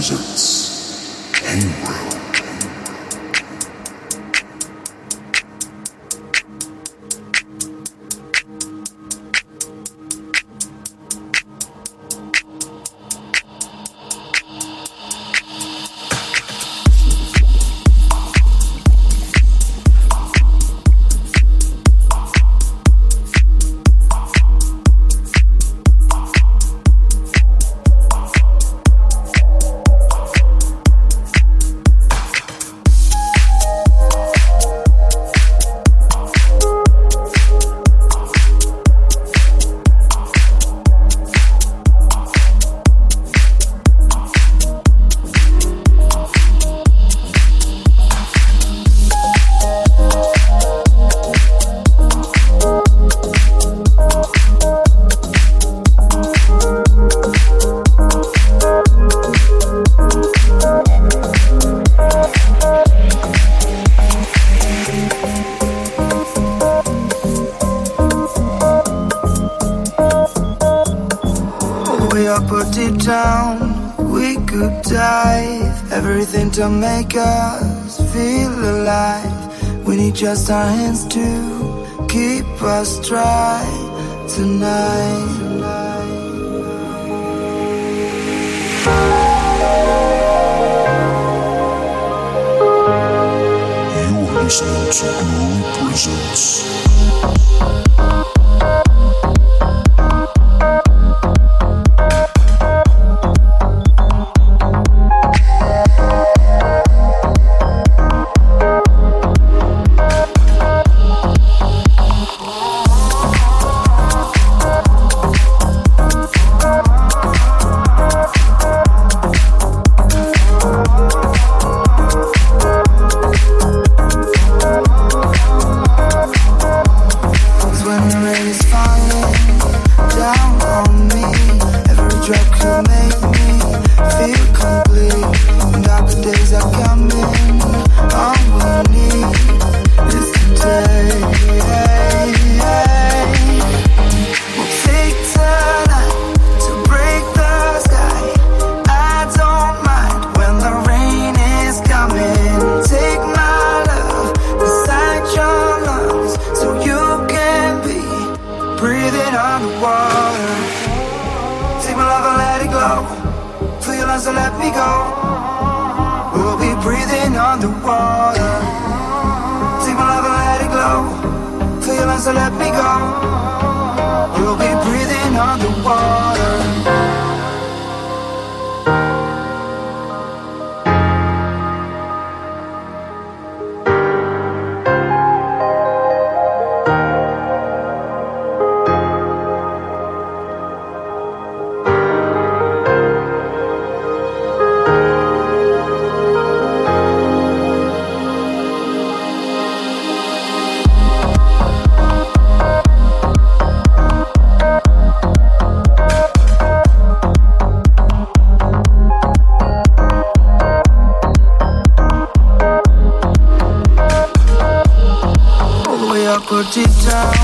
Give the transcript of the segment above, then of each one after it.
presents.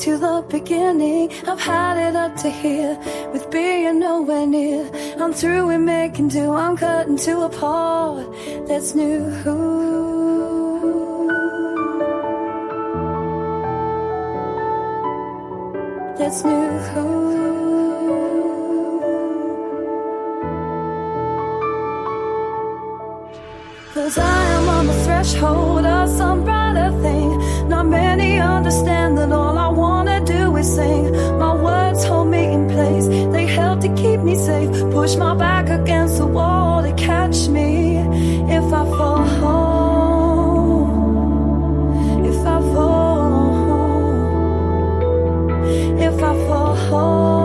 to the beginning. I've had it up to here with being nowhere near. I'm through with making do. I'm cutting to a part that's new. That's new. Cause I am threshold of some brighter thing. Not many understand that all I wanna do is sing. My words hold me in place, they help to keep me safe. Push my back against the wall to catch me if I fall. If I fall. If I fall.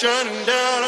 shining down.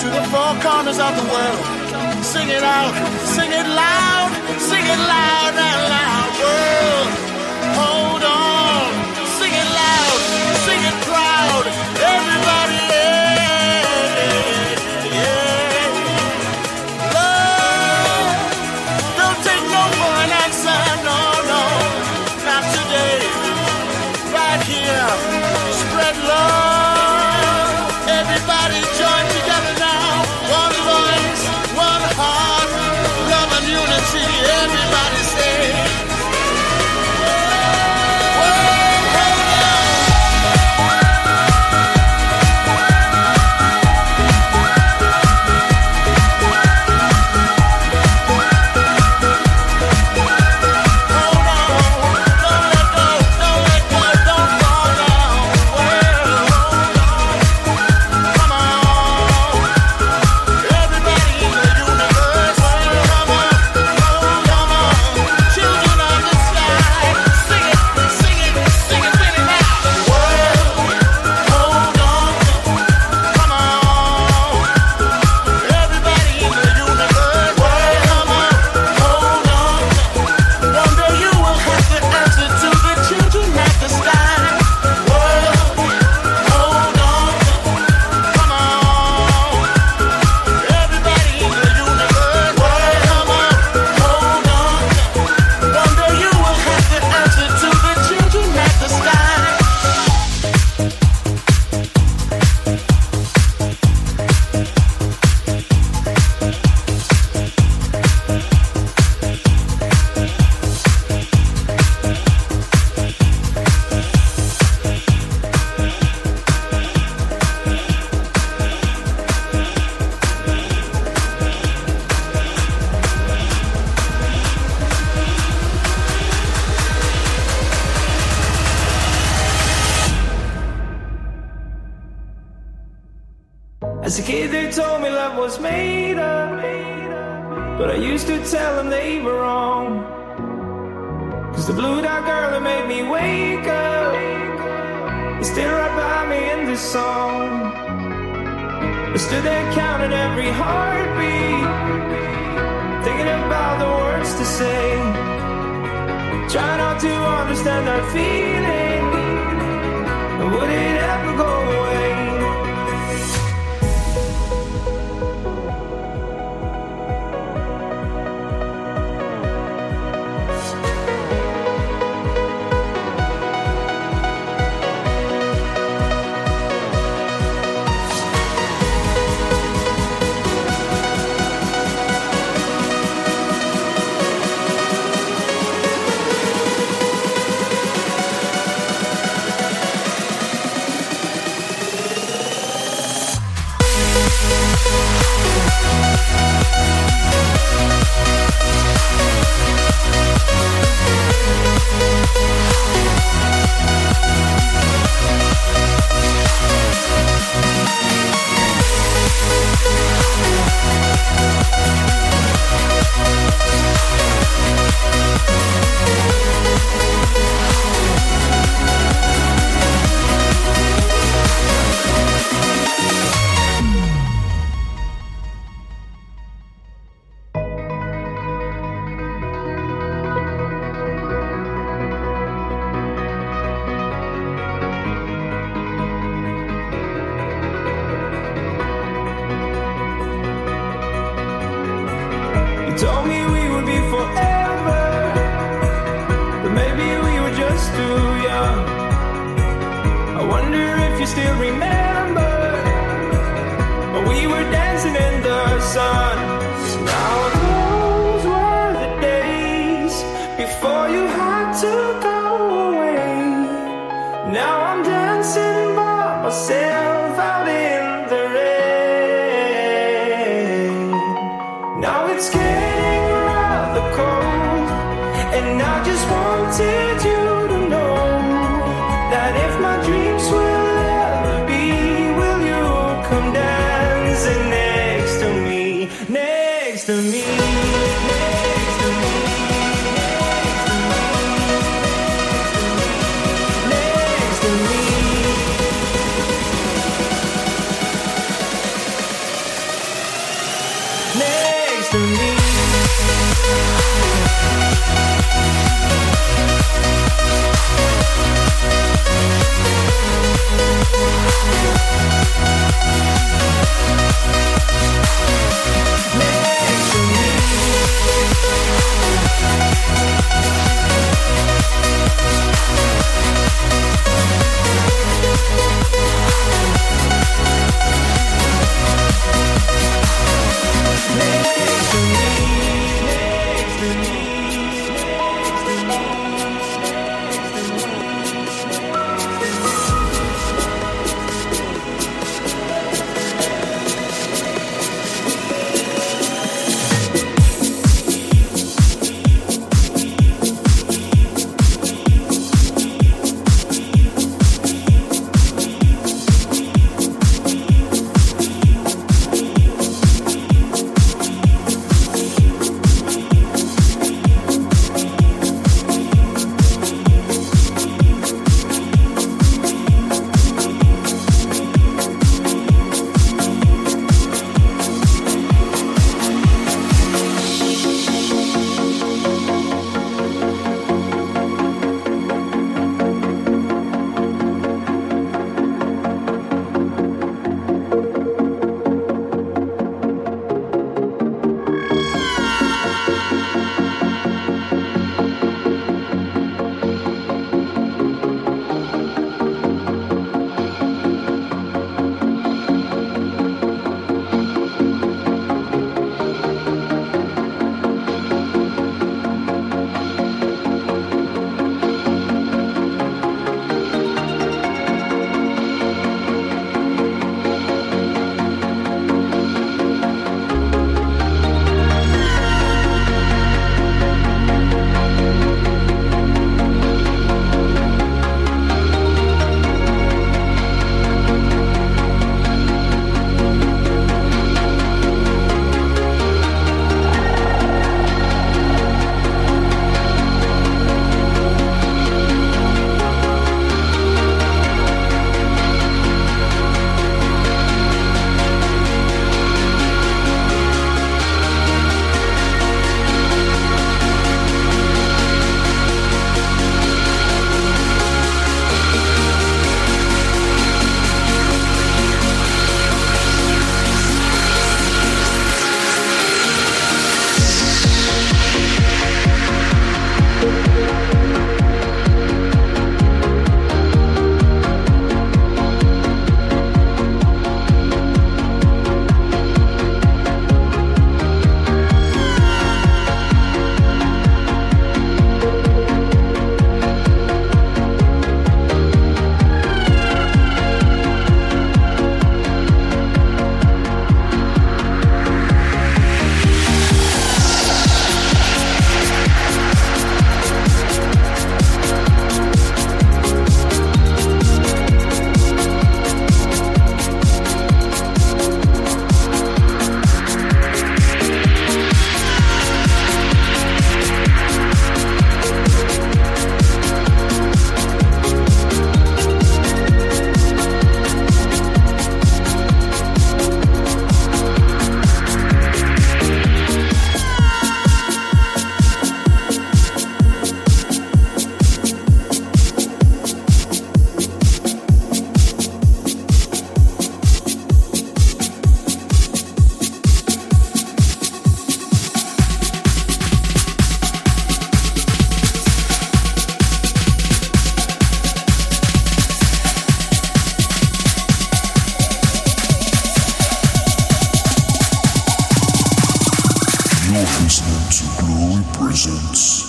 to the four corners of the world. Sing it out, sing it loud, sing it loud and loud, world. home. tell them they were wrong. Cause the blue dot girl that made me wake up is still right by me in this song. I stood there counting every heartbeat, thinking about the words to say. Try not to understand that feeling. Would it ever go? Presents.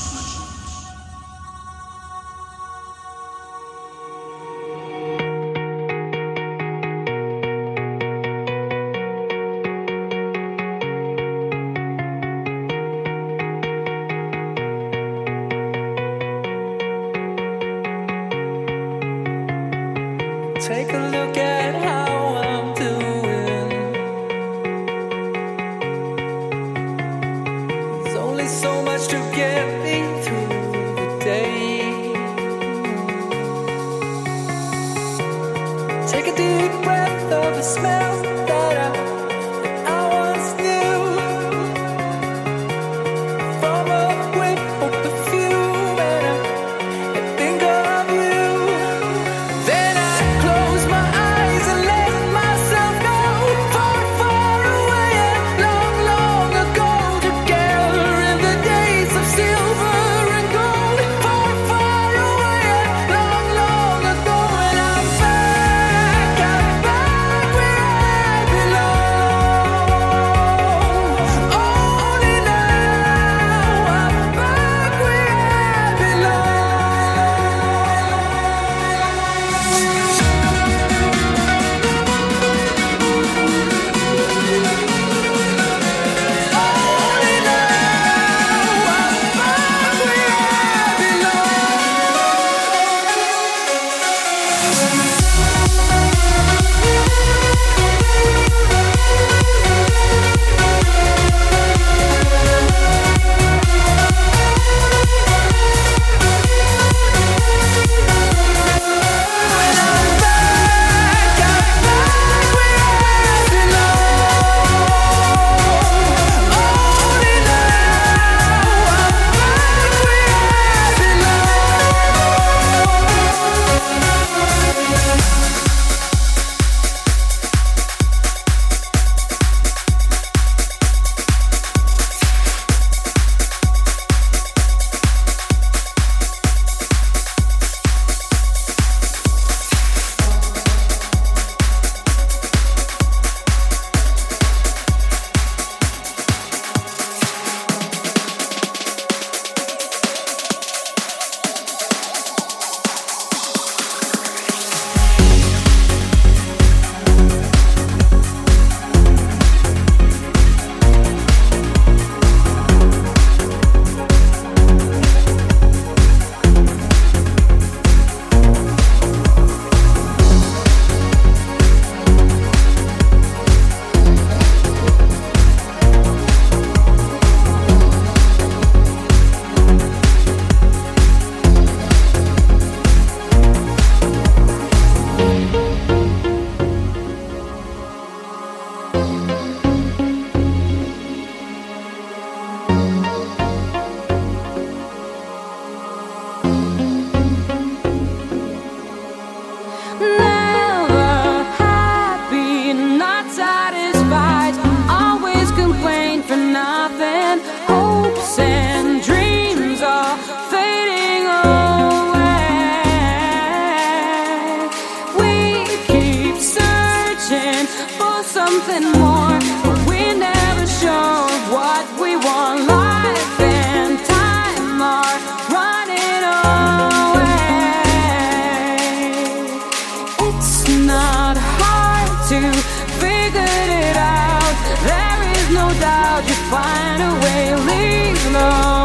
Find a way. Leave no